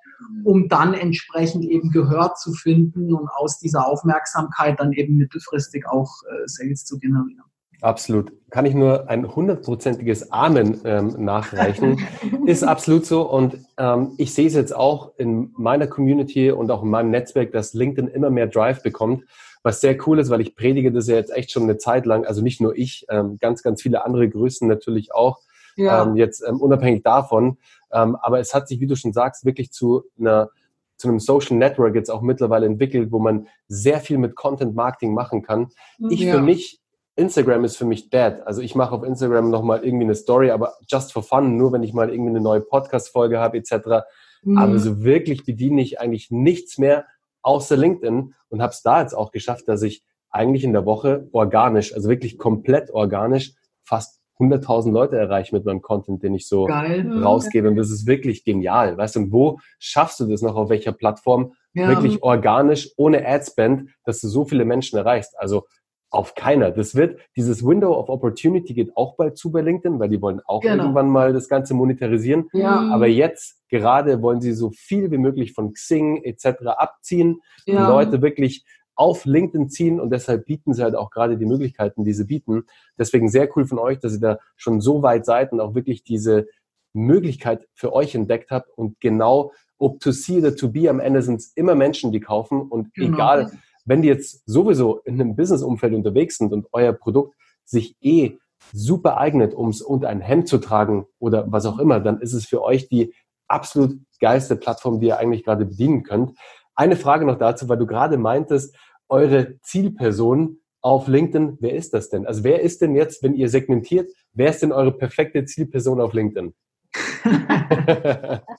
um dann entsprechend eben Gehör zu finden und aus dieser Aufmerksamkeit dann eben mittelfristig auch äh, Sales zu generieren. Absolut. Kann ich nur ein hundertprozentiges Amen ähm, nachreichen. ist absolut so. Und ähm, ich sehe es jetzt auch in meiner Community und auch in meinem Netzwerk, dass LinkedIn immer mehr Drive bekommt. Was sehr cool ist, weil ich predige das ja jetzt echt schon eine Zeit lang. Also nicht nur ich, ähm, ganz, ganz viele andere Größen natürlich auch. Ja. Ähm, jetzt ähm, unabhängig davon. Ähm, aber es hat sich, wie du schon sagst, wirklich zu einer zu einem Social Network jetzt auch mittlerweile entwickelt, wo man sehr viel mit Content Marketing machen kann. Ich ja. für mich Instagram ist für mich dead. Also ich mache auf Instagram nochmal irgendwie eine Story, aber just for fun, nur wenn ich mal irgendwie eine neue Podcast-Folge habe etc. Mhm. Aber so wirklich bediene ich eigentlich nichts mehr außer LinkedIn und habe es da jetzt auch geschafft, dass ich eigentlich in der Woche organisch, also wirklich komplett organisch, fast 100.000 Leute erreiche mit meinem Content, den ich so Geil. Mhm. rausgebe. Und das ist wirklich genial. Weißt du, und wo schaffst du das noch, auf welcher Plattform? Ja. Wirklich organisch, ohne Adspend, dass du so viele Menschen erreichst. Also auf keiner. Das wird, dieses Window of Opportunity geht auch bald zu bei LinkedIn, weil die wollen auch genau. irgendwann mal das Ganze monetarisieren. Ja. Aber jetzt gerade wollen sie so viel wie möglich von Xing etc. abziehen, ja. die Leute wirklich auf LinkedIn ziehen und deshalb bieten sie halt auch gerade die Möglichkeiten, die sie bieten. Deswegen sehr cool von euch, dass ihr da schon so weit seid und auch wirklich diese Möglichkeit für euch entdeckt habt und genau ob to see oder to be am Ende sind es immer Menschen, die kaufen und genau. egal wenn die jetzt sowieso in einem Business-Umfeld unterwegs sind und euer Produkt sich eh super eignet, um es unter ein Hemd zu tragen oder was auch immer, dann ist es für euch die absolut geilste Plattform, die ihr eigentlich gerade bedienen könnt. Eine Frage noch dazu, weil du gerade meintest, eure Zielperson auf LinkedIn, wer ist das denn? Also wer ist denn jetzt, wenn ihr segmentiert, wer ist denn eure perfekte Zielperson auf LinkedIn?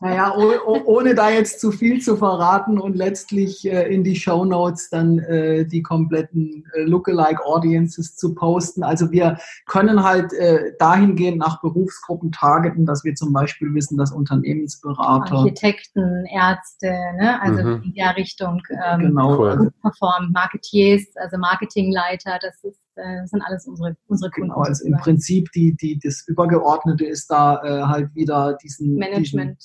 naja, oh, ohne da jetzt zu viel zu verraten und letztlich äh, in die Show Notes dann äh, die kompletten äh, Lookalike Audiences zu posten. Also wir können halt äh, dahingehend nach Berufsgruppen targeten, dass wir zum Beispiel wissen, dass Unternehmensberater, Architekten, Ärzte, ne? also mhm. in der Richtung ähm, genau. Cool. performen, Marketiers, also Marketingleiter, das ist äh, sind alles unsere, unsere Kunden. Genau, also im Prinzip die, die, das Übergeordnete ist da äh, halt wieder diesen Management.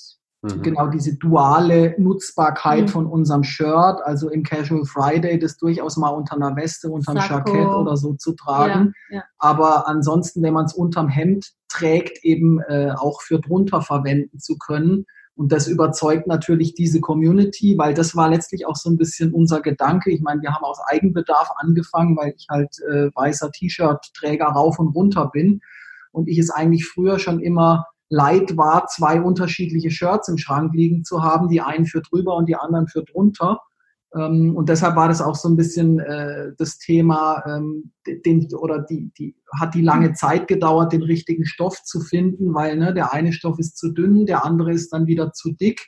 Diesen, mhm. Genau, diese duale Nutzbarkeit mhm. von unserem Shirt, also im Casual Friday, das durchaus mal unter einer Weste, unter einem Jackett oder so zu tragen. Ja, ja. Aber ansonsten, wenn man es unterm Hemd trägt, eben äh, auch für drunter verwenden zu können. Und das überzeugt natürlich diese Community, weil das war letztlich auch so ein bisschen unser Gedanke. Ich meine, wir haben aus Eigenbedarf angefangen, weil ich halt äh, weißer T-Shirt-Träger rauf und runter bin. Und ich es eigentlich früher schon immer leid war, zwei unterschiedliche Shirts im Schrank liegen zu haben, die einen für drüber und die anderen für drunter. Ähm, und deshalb war das auch so ein bisschen äh, das Thema, ähm, den, oder die, die, hat die lange Zeit gedauert, den richtigen Stoff zu finden, weil ne, der eine Stoff ist zu dünn, der andere ist dann wieder zu dick.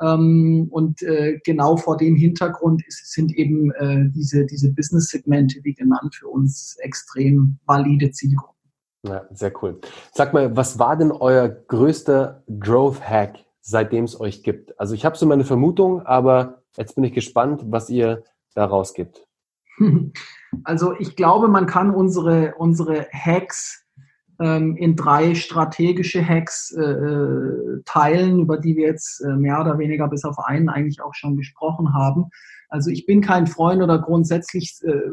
Ähm, und äh, genau vor dem Hintergrund ist, sind eben äh, diese, diese Business-Segmente, wie genannt, für uns extrem valide Zielgruppen. Ja, sehr cool. Sag mal, was war denn euer größter Growth-Hack, seitdem es euch gibt? Also ich habe so meine Vermutung, aber Jetzt bin ich gespannt, was ihr daraus gibt. Also ich glaube, man kann unsere, unsere Hacks ähm, in drei strategische Hacks äh, äh, teilen, über die wir jetzt äh, mehr oder weniger bis auf einen eigentlich auch schon gesprochen haben. Also ich bin kein Freund oder grundsätzlich äh,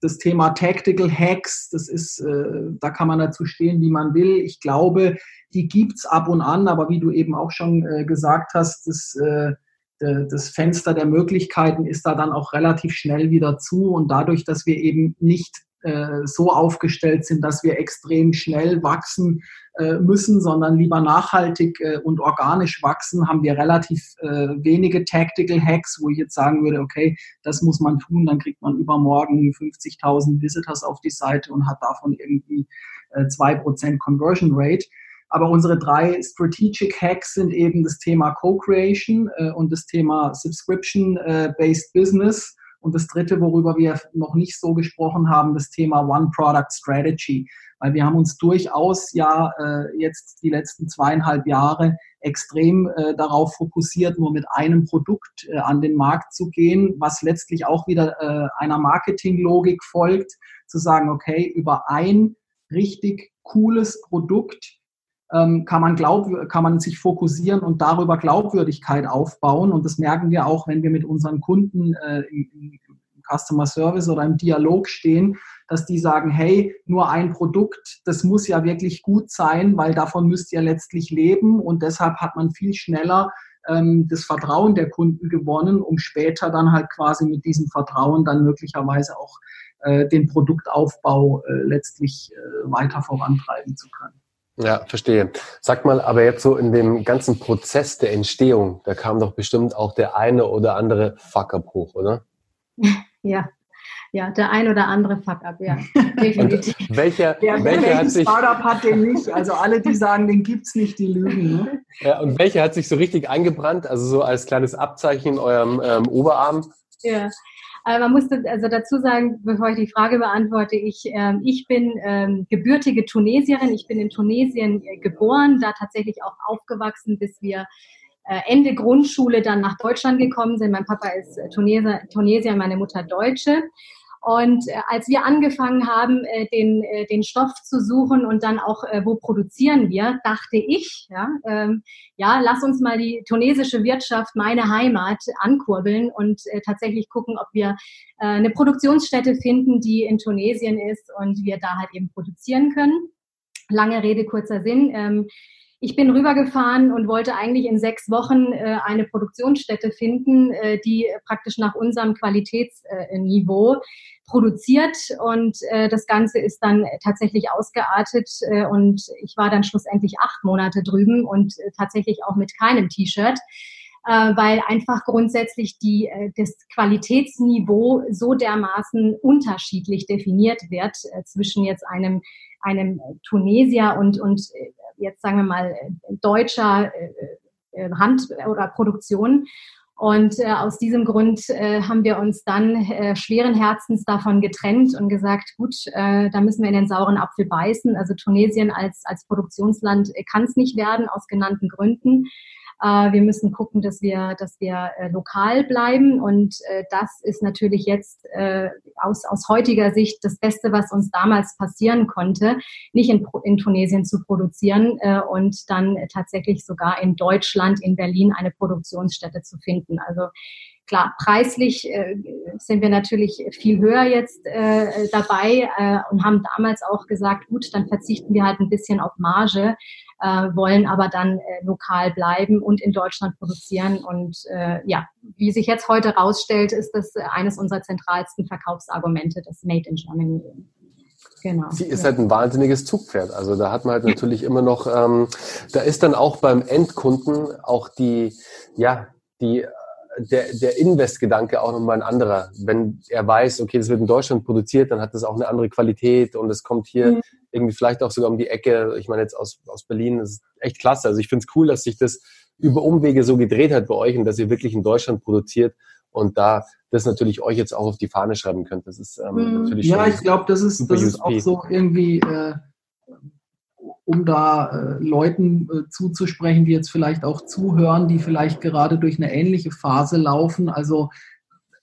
das Thema Tactical Hacks, das ist, äh, da kann man dazu stehen, wie man will. Ich glaube, die gibt's ab und an, aber wie du eben auch schon äh, gesagt hast, das äh, das Fenster der Möglichkeiten ist da dann auch relativ schnell wieder zu und dadurch, dass wir eben nicht äh, so aufgestellt sind, dass wir extrem schnell wachsen äh, müssen, sondern lieber nachhaltig und organisch wachsen, haben wir relativ wenige Tactical Hacks, wo ich jetzt sagen würde, okay, das muss man tun, dann kriegt man übermorgen 50.000 Visitors auf die Seite und hat davon irgendwie zwei Prozent Conversion Rate. Aber unsere drei Strategic Hacks sind eben das Thema Co-Creation äh, und das Thema Subscription-Based äh, Business. Und das dritte, worüber wir noch nicht so gesprochen haben, das Thema One Product Strategy. Weil wir haben uns durchaus ja äh, jetzt die letzten zweieinhalb Jahre extrem äh, darauf fokussiert, nur mit einem Produkt äh, an den Markt zu gehen, was letztlich auch wieder äh, einer Marketinglogik folgt, zu sagen, okay, über ein richtig cooles Produkt ähm, kann, man glaub, kann man sich fokussieren und darüber Glaubwürdigkeit aufbauen. Und das merken wir auch, wenn wir mit unseren Kunden äh, im, im Customer Service oder im Dialog stehen, dass die sagen, hey, nur ein Produkt, das muss ja wirklich gut sein, weil davon müsst ihr letztlich leben und deshalb hat man viel schneller ähm, das Vertrauen der Kunden gewonnen, um später dann halt quasi mit diesem Vertrauen dann möglicherweise auch äh, den Produktaufbau äh, letztlich äh, weiter vorantreiben zu können. Ja, verstehe. Sag mal, aber jetzt so in dem ganzen Prozess der Entstehung, da kam doch bestimmt auch der eine oder andere Fuck-up hoch, oder? Ja, ja, der ein oder andere Fuck-up, ja, definitiv. Und welcher, der, welcher hat sich, Startup hat den nicht? Also alle, die sagen, den gibt's nicht, die lügen. Ne? Ja, und welcher hat sich so richtig eingebrannt, also so als kleines Abzeichen in eurem ähm, Oberarm? Ja, aber man muss also dazu sagen, bevor ich die Frage beantworte, ich, ähm, ich bin ähm, gebürtige Tunesierin, ich bin in Tunesien äh, geboren, da tatsächlich auch aufgewachsen, bis wir äh, Ende Grundschule dann nach Deutschland gekommen sind. Mein Papa ist äh, Tunesier, Tunesier meine Mutter Deutsche. Und äh, als wir angefangen haben, äh, den, äh, den Stoff zu suchen und dann auch, äh, wo produzieren wir, dachte ich, ja, ähm, ja, lass uns mal die tunesische Wirtschaft, meine Heimat, ankurbeln und äh, tatsächlich gucken, ob wir äh, eine Produktionsstätte finden, die in Tunesien ist und wir da halt eben produzieren können. Lange Rede, kurzer Sinn. Ähm, ich bin rübergefahren und wollte eigentlich in sechs Wochen äh, eine Produktionsstätte finden, äh, die praktisch nach unserem Qualitätsniveau produziert. Und äh, das Ganze ist dann tatsächlich ausgeartet. Äh, und ich war dann schlussendlich acht Monate drüben und äh, tatsächlich auch mit keinem T-Shirt äh, weil einfach grundsätzlich die, äh, das Qualitätsniveau so dermaßen unterschiedlich definiert wird äh, zwischen jetzt einem, einem Tunesier und, und äh, jetzt sagen wir mal deutscher äh, äh, Hand- oder Produktion. Und äh, aus diesem Grund äh, haben wir uns dann äh, schweren Herzens davon getrennt und gesagt, gut, äh, da müssen wir in den sauren Apfel beißen. Also Tunesien als, als Produktionsland kann es nicht werden, aus genannten Gründen. Äh, wir müssen gucken, dass wir, dass wir äh, lokal bleiben. Und äh, das ist natürlich jetzt aus, aus heutiger Sicht das Beste, was uns damals passieren konnte, nicht in, in Tunesien zu produzieren und dann tatsächlich sogar in Deutschland, in Berlin eine Produktionsstätte zu finden. Also Klar, preislich äh, sind wir natürlich viel höher jetzt äh, dabei äh, und haben damals auch gesagt, gut, dann verzichten wir halt ein bisschen auf Marge, äh, wollen aber dann äh, lokal bleiben und in Deutschland produzieren. Und äh, ja, wie sich jetzt heute rausstellt, ist das eines unserer zentralsten Verkaufsargumente, das Made in Germany. Genau. Sie ist halt ein wahnsinniges Zugpferd. Also da hat man halt natürlich immer noch, ähm, da ist dann auch beim Endkunden auch die, ja, die der, der Invest-Gedanke auch nochmal ein anderer. Wenn er weiß, okay, das wird in Deutschland produziert, dann hat das auch eine andere Qualität und es kommt hier mhm. irgendwie vielleicht auch sogar um die Ecke. Ich meine jetzt aus, aus Berlin, das ist echt klasse. Also ich finde es cool, dass sich das über Umwege so gedreht hat bei euch und dass ihr wirklich in Deutschland produziert und da das natürlich euch jetzt auch auf die Fahne schreiben könnt. Das ist ähm, mhm. natürlich Ja, ich glaube, das ist, das ist auch so irgendwie äh, um da äh, Leuten äh, zuzusprechen, die jetzt vielleicht auch zuhören, die vielleicht gerade durch eine ähnliche Phase laufen. Also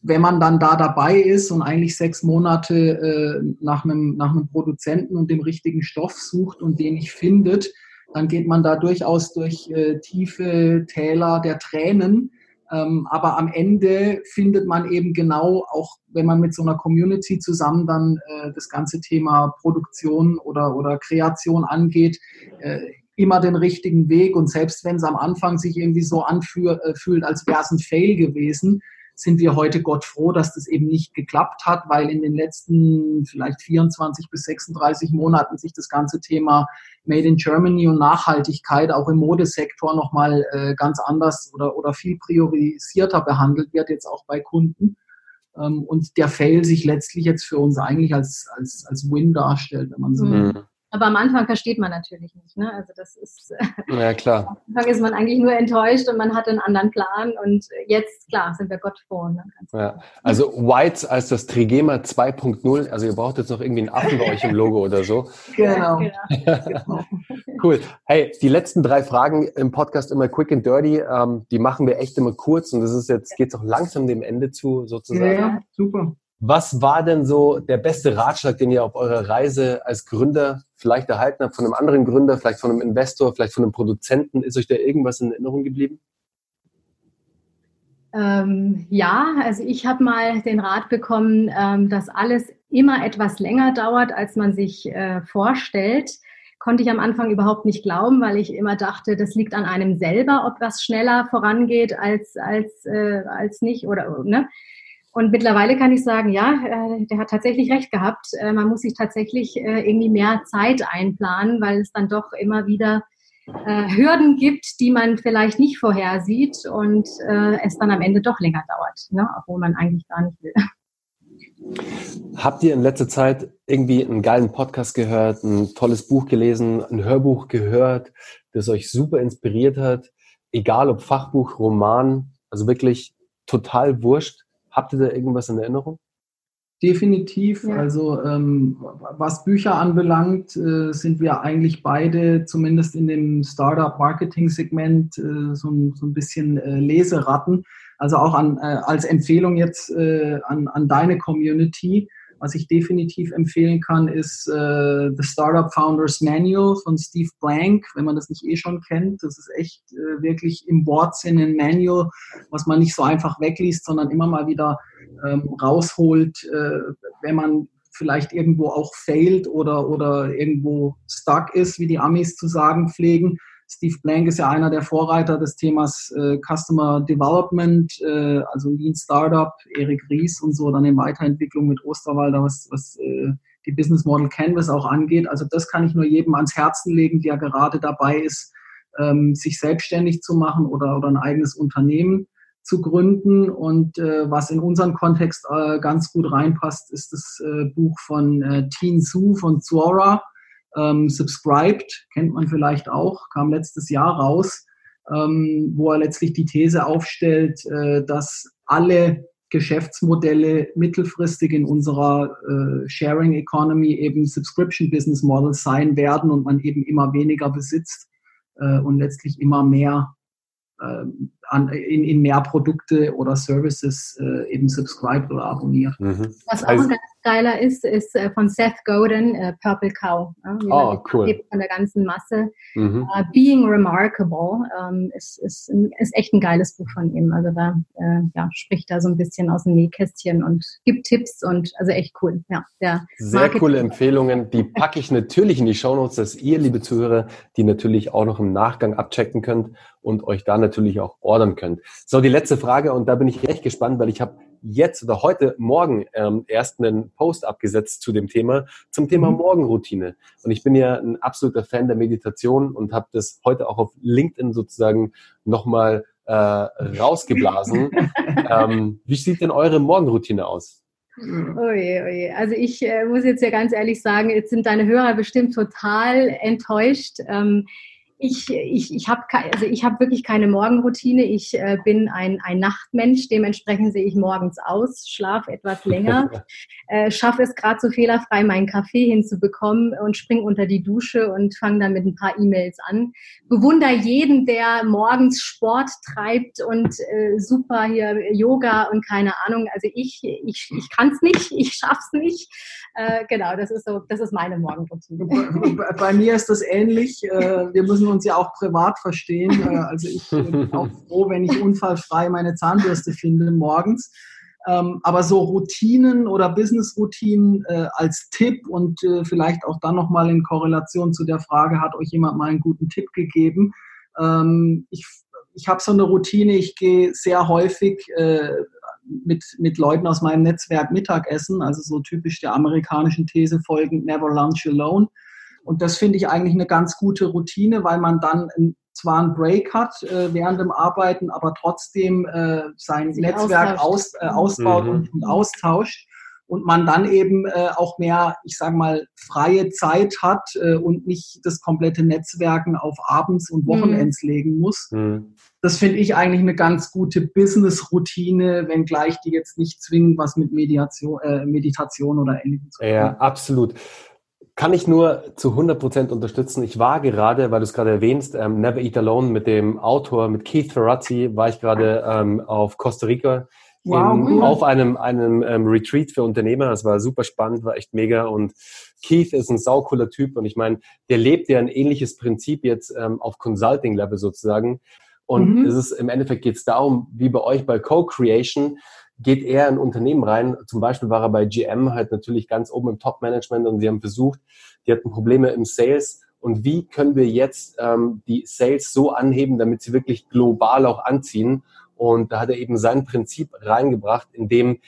wenn man dann da dabei ist und eigentlich sechs Monate äh, nach, einem, nach einem Produzenten und dem richtigen Stoff sucht und den nicht findet, dann geht man da durchaus durch äh, tiefe Täler der Tränen aber am Ende findet man eben genau, auch wenn man mit so einer Community zusammen dann äh, das ganze Thema Produktion oder, oder Kreation angeht, äh, immer den richtigen Weg. Und selbst wenn es am Anfang sich irgendwie so anfühlt, äh, als wäre es ein Fail gewesen, sind wir heute Gott froh, dass das eben nicht geklappt hat, weil in den letzten vielleicht 24 bis 36 Monaten sich das ganze Thema Made in Germany und Nachhaltigkeit auch im Modesektor nochmal äh, ganz anders oder, oder viel priorisierter behandelt wird, jetzt auch bei Kunden. Ähm, und der Fail sich letztlich jetzt für uns eigentlich als, als, als Win darstellt, wenn man so will. Aber am Anfang versteht man natürlich nicht. Ne? Also das ist. Ja, klar. Am Anfang ist man eigentlich nur enttäuscht und man hat einen anderen Plan. Und jetzt, klar, sind wir Gott froh. Ne? Ja. Also Whites als das Trigema 2.0. Also ihr braucht jetzt noch irgendwie einen Affen bei euch im Logo oder so. Genau. genau. cool. Hey, die letzten drei Fragen im Podcast immer quick and dirty. Ähm, die machen wir echt immer kurz und das ist jetzt, geht es auch langsam dem Ende zu, sozusagen. Ja, super. Was war denn so der beste Ratschlag, den ihr auf eurer Reise als Gründer vielleicht erhalten habt, von einem anderen Gründer, vielleicht von einem Investor, vielleicht von einem Produzenten? Ist euch da irgendwas in Erinnerung geblieben? Ähm, ja, also ich habe mal den Rat bekommen, ähm, dass alles immer etwas länger dauert, als man sich äh, vorstellt. Konnte ich am Anfang überhaupt nicht glauben, weil ich immer dachte, das liegt an einem selber, ob was schneller vorangeht als, als, äh, als nicht oder ne? Und mittlerweile kann ich sagen, ja, äh, der hat tatsächlich recht gehabt. Äh, man muss sich tatsächlich äh, irgendwie mehr Zeit einplanen, weil es dann doch immer wieder Hürden gibt, die man vielleicht nicht vorhersieht und es dann am Ende doch länger dauert, ne? obwohl man eigentlich gar nicht will. Habt ihr in letzter Zeit irgendwie einen geilen Podcast gehört, ein tolles Buch gelesen, ein Hörbuch gehört, das euch super inspiriert hat? Egal ob Fachbuch, Roman, also wirklich total wurscht. Habt ihr da irgendwas in Erinnerung? Definitiv. Ja. Also ähm, was Bücher anbelangt, äh, sind wir eigentlich beide, zumindest in dem Startup-Marketing-Segment, äh, so, so, ein bisschen äh, Leseratten. Also auch an, äh, als Empfehlung jetzt äh, an, an deine Community. Was ich definitiv empfehlen kann, ist äh, The Startup Founders Manual von Steve Blank, wenn man das nicht eh schon kennt. Das ist echt äh, wirklich im Wortsinn ein Manual, was man nicht so einfach wegliest, sondern immer mal wieder ähm, rausholt, äh, wenn man vielleicht irgendwo auch failt oder, oder irgendwo stuck ist, wie die Amis zu sagen pflegen. Steve Blank ist ja einer der Vorreiter des Themas äh, Customer Development, äh, also Lean Startup, Erik Ries und so, dann in Weiterentwicklung mit Osterwalder, was, was äh, die Business Model Canvas auch angeht. Also das kann ich nur jedem ans Herzen legen, der gerade dabei ist, ähm, sich selbstständig zu machen oder, oder ein eigenes Unternehmen zu gründen. Und äh, was in unseren Kontext äh, ganz gut reinpasst, ist das äh, Buch von äh, Teen Su von Zuora. Ähm, Subscribed, kennt man vielleicht auch, kam letztes Jahr raus, ähm, wo er letztlich die These aufstellt, äh, dass alle Geschäftsmodelle mittelfristig in unserer äh, Sharing Economy eben Subscription Business Models sein werden und man eben immer weniger besitzt äh, und letztlich immer mehr ähm, an, in, in mehr Produkte oder Services äh, eben subscribed oder abonniert. Mhm. Was auch also, ein ganz geiler ist, ist äh, von Seth Godin, äh, Purple Cow. Ja, oh, cool. Von der ganzen Masse. Mhm. Uh, Being Remarkable ähm, ist, ist, ist echt ein geiles Buch von ihm. Also da äh, ja, spricht da so ein bisschen aus dem Nähkästchen und gibt Tipps und also echt cool. Ja, der Sehr Marketing coole Empfehlungen. Die packe ich natürlich in die Shownotes, dass ihr, liebe Zuhörer, die natürlich auch noch im Nachgang abchecken könnt und euch da natürlich auch ordern könnt. So, die letzte Frage und da bin ich echt gespannt, weil ich habe jetzt oder heute Morgen ähm, erst einen Post abgesetzt zu dem Thema, zum Thema mhm. Morgenroutine. Und ich bin ja ein absoluter Fan der Meditation und habe das heute auch auf LinkedIn sozusagen nochmal äh, rausgeblasen. ähm, wie sieht denn eure Morgenroutine aus? Oh je, oh je. Also ich äh, muss jetzt ja ganz ehrlich sagen, jetzt sind deine Hörer bestimmt total enttäuscht. Ähm, ich, ich, ich habe also hab wirklich keine Morgenroutine. Ich äh, bin ein, ein Nachtmensch. Dementsprechend sehe ich morgens aus, schlafe etwas länger, äh, schaffe es gerade so fehlerfrei, meinen Kaffee hinzubekommen und springe unter die Dusche und fange dann mit ein paar E-Mails an. Bewunder jeden, der morgens Sport treibt und äh, super hier Yoga und keine Ahnung. Also ich, ich, ich kann es nicht, ich schaff's nicht. Äh, genau, das ist so, das ist meine Morgenroutine. Bei, bei mir ist das ähnlich. Äh, wir müssen uns ja auch privat verstehen. Äh, also ich bin auch froh, wenn ich unfallfrei meine Zahnbürste finde morgens. Ähm, aber so Routinen oder Business-Routinen äh, als Tipp und äh, vielleicht auch dann nochmal in Korrelation zu der Frage, hat euch jemand mal einen guten Tipp gegeben? Ähm, ich ich habe so eine Routine, ich gehe sehr häufig äh, mit, mit Leuten aus meinem Netzwerk Mittagessen, also so typisch der amerikanischen These folgend, never lunch alone. Und das finde ich eigentlich eine ganz gute Routine, weil man dann zwar einen Break hat äh, während dem Arbeiten, aber trotzdem äh, sein Sie Netzwerk aus, äh, ausbaut mhm. und, und, austauscht und man dann eben äh, auch mehr, ich sage mal, freie Zeit hat äh, und nicht das komplette Netzwerken auf Abends und Wochenends mhm. legen muss. Mhm. Das finde ich eigentlich eine ganz gute Business-Routine, wenngleich die jetzt nicht zwingend was mit Mediation, äh, Meditation oder ähnlichem zu tun Ja, absolut. Kann ich nur zu 100 Prozent unterstützen. Ich war gerade, weil du es gerade erwähnst, ähm, Never Eat Alone mit dem Autor, mit Keith Ferrazzi, war ich gerade ähm, auf Costa Rica in, auf einem, einem ähm, Retreat für Unternehmer. Das war super spannend, war echt mega. Und Keith ist ein saucooler Typ und ich meine, der lebt ja ein ähnliches Prinzip jetzt ähm, auf Consulting-Level sozusagen. Und mhm. es ist im Endeffekt geht es darum, wie bei euch bei Co-Creation, geht er in Unternehmen rein. Zum Beispiel war er bei GM halt natürlich ganz oben im Top-Management und sie haben versucht, die hatten Probleme im Sales. Und wie können wir jetzt ähm, die Sales so anheben, damit sie wirklich global auch anziehen? Und da hat er eben sein Prinzip reingebracht, in dem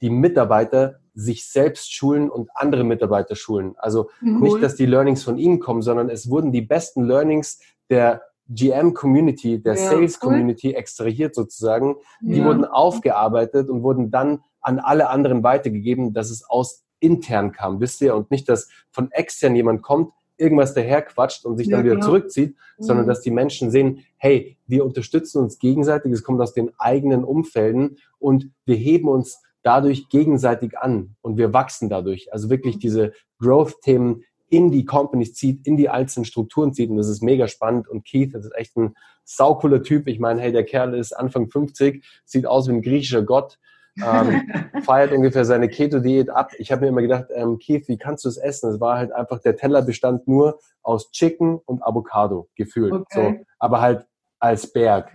die Mitarbeiter sich selbst schulen und andere Mitarbeiter schulen. Also cool. nicht, dass die Learnings von ihnen kommen, sondern es wurden die besten Learnings der GM-Community, der ja, Sales-Community cool. extrahiert sozusagen. Die ja. wurden aufgearbeitet und wurden dann an alle anderen weitergegeben, dass es aus intern kam, wisst ihr? Und nicht, dass von extern jemand kommt, irgendwas daherquatscht und sich ja, dann wieder klar. zurückzieht, sondern mhm. dass die Menschen sehen, hey, wir unterstützen uns gegenseitig, es kommt aus den eigenen Umfelden und wir heben uns dadurch gegenseitig an und wir wachsen dadurch. Also wirklich diese Growth-Themen in die Companies zieht, in die einzelnen Strukturen zieht und das ist mega spannend und Keith, das ist echt ein saucooler Typ. Ich meine, hey, der Kerl ist Anfang 50, sieht aus wie ein griechischer Gott, ähm, feiert ungefähr seine Keto-Diät ab. Ich habe mir immer gedacht, ähm, Keith, wie kannst du es essen? Es war halt einfach, der Teller bestand nur aus Chicken und Avocado, gefühlt. Okay. So, aber halt als Berg.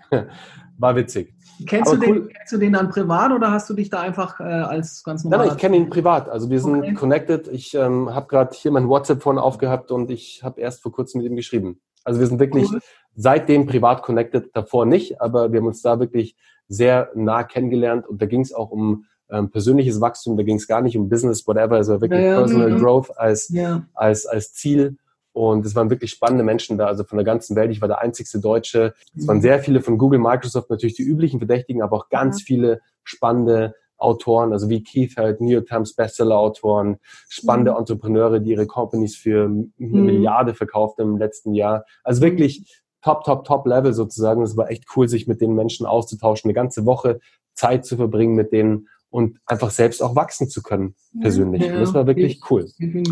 War witzig. Kennst du, den, cool. kennst du den dann privat oder hast du dich da einfach äh, als ganz normal? Nein, nein ich kenne ihn privat. Also wir sind okay. connected. Ich ähm, habe gerade hier mein WhatsApp-Phone aufgehabt und ich habe erst vor kurzem mit ihm geschrieben. Also wir sind wirklich cool. seitdem privat connected, davor nicht, aber wir haben uns da wirklich sehr nah kennengelernt und da ging es auch um ähm, persönliches Wachstum, da ging es gar nicht um Business, whatever, also wirklich ja, Personal ja. Growth als, ja. als, als Ziel. Und es waren wirklich spannende Menschen da, also von der ganzen Welt. Ich war der einzigste Deutsche. Es waren sehr viele von Google, Microsoft, natürlich die üblichen Verdächtigen, aber auch ganz viele spannende Autoren, also wie Keith halt, New York Times Bestseller-Autoren, spannende mhm. Entrepreneure, die ihre Companies für eine mhm. Milliarde verkauft im letzten Jahr. Also wirklich top, top, top Level sozusagen. Es war echt cool, sich mit den Menschen auszutauschen, eine ganze Woche Zeit zu verbringen mit denen und einfach selbst auch wachsen zu können, persönlich. Ja, das war wirklich cool.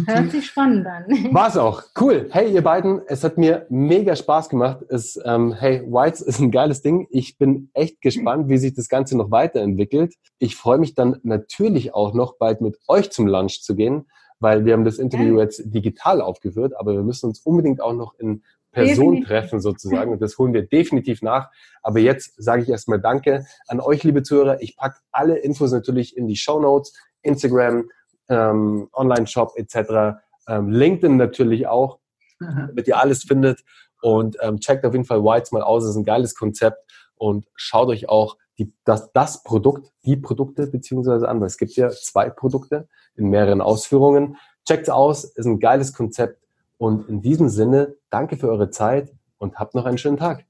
Hört sich spannend an. War es auch. Cool. Hey, ihr beiden, es hat mir mega Spaß gemacht. Es, ähm, hey, Whites ist ein geiles Ding. Ich bin echt gespannt, wie sich das Ganze noch weiterentwickelt. Ich freue mich dann natürlich auch noch bald mit euch zum Lunch zu gehen, weil wir haben das Interview jetzt digital aufgeführt, aber wir müssen uns unbedingt auch noch in Person treffen sozusagen. Und das holen wir definitiv nach. Aber jetzt sage ich erstmal Danke an euch, liebe Zuhörer. Ich packe alle Infos natürlich in die Show Notes, Instagram, ähm, Online-Shop etc. Ähm, LinkedIn natürlich auch, damit ihr alles findet. Und ähm, checkt auf jeden Fall Whites mal aus. Das ist ein geiles Konzept. Und schaut euch auch die, das, das Produkt, die Produkte beziehungsweise an, weil es gibt ja zwei Produkte in mehreren Ausführungen. Checkt aus, ist ein geiles Konzept und in diesem Sinne, danke für eure Zeit und habt noch einen schönen Tag.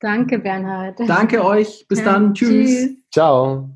Danke, Bernhard. Danke euch. Bis ja, dann. Tschüss. tschüss. Ciao.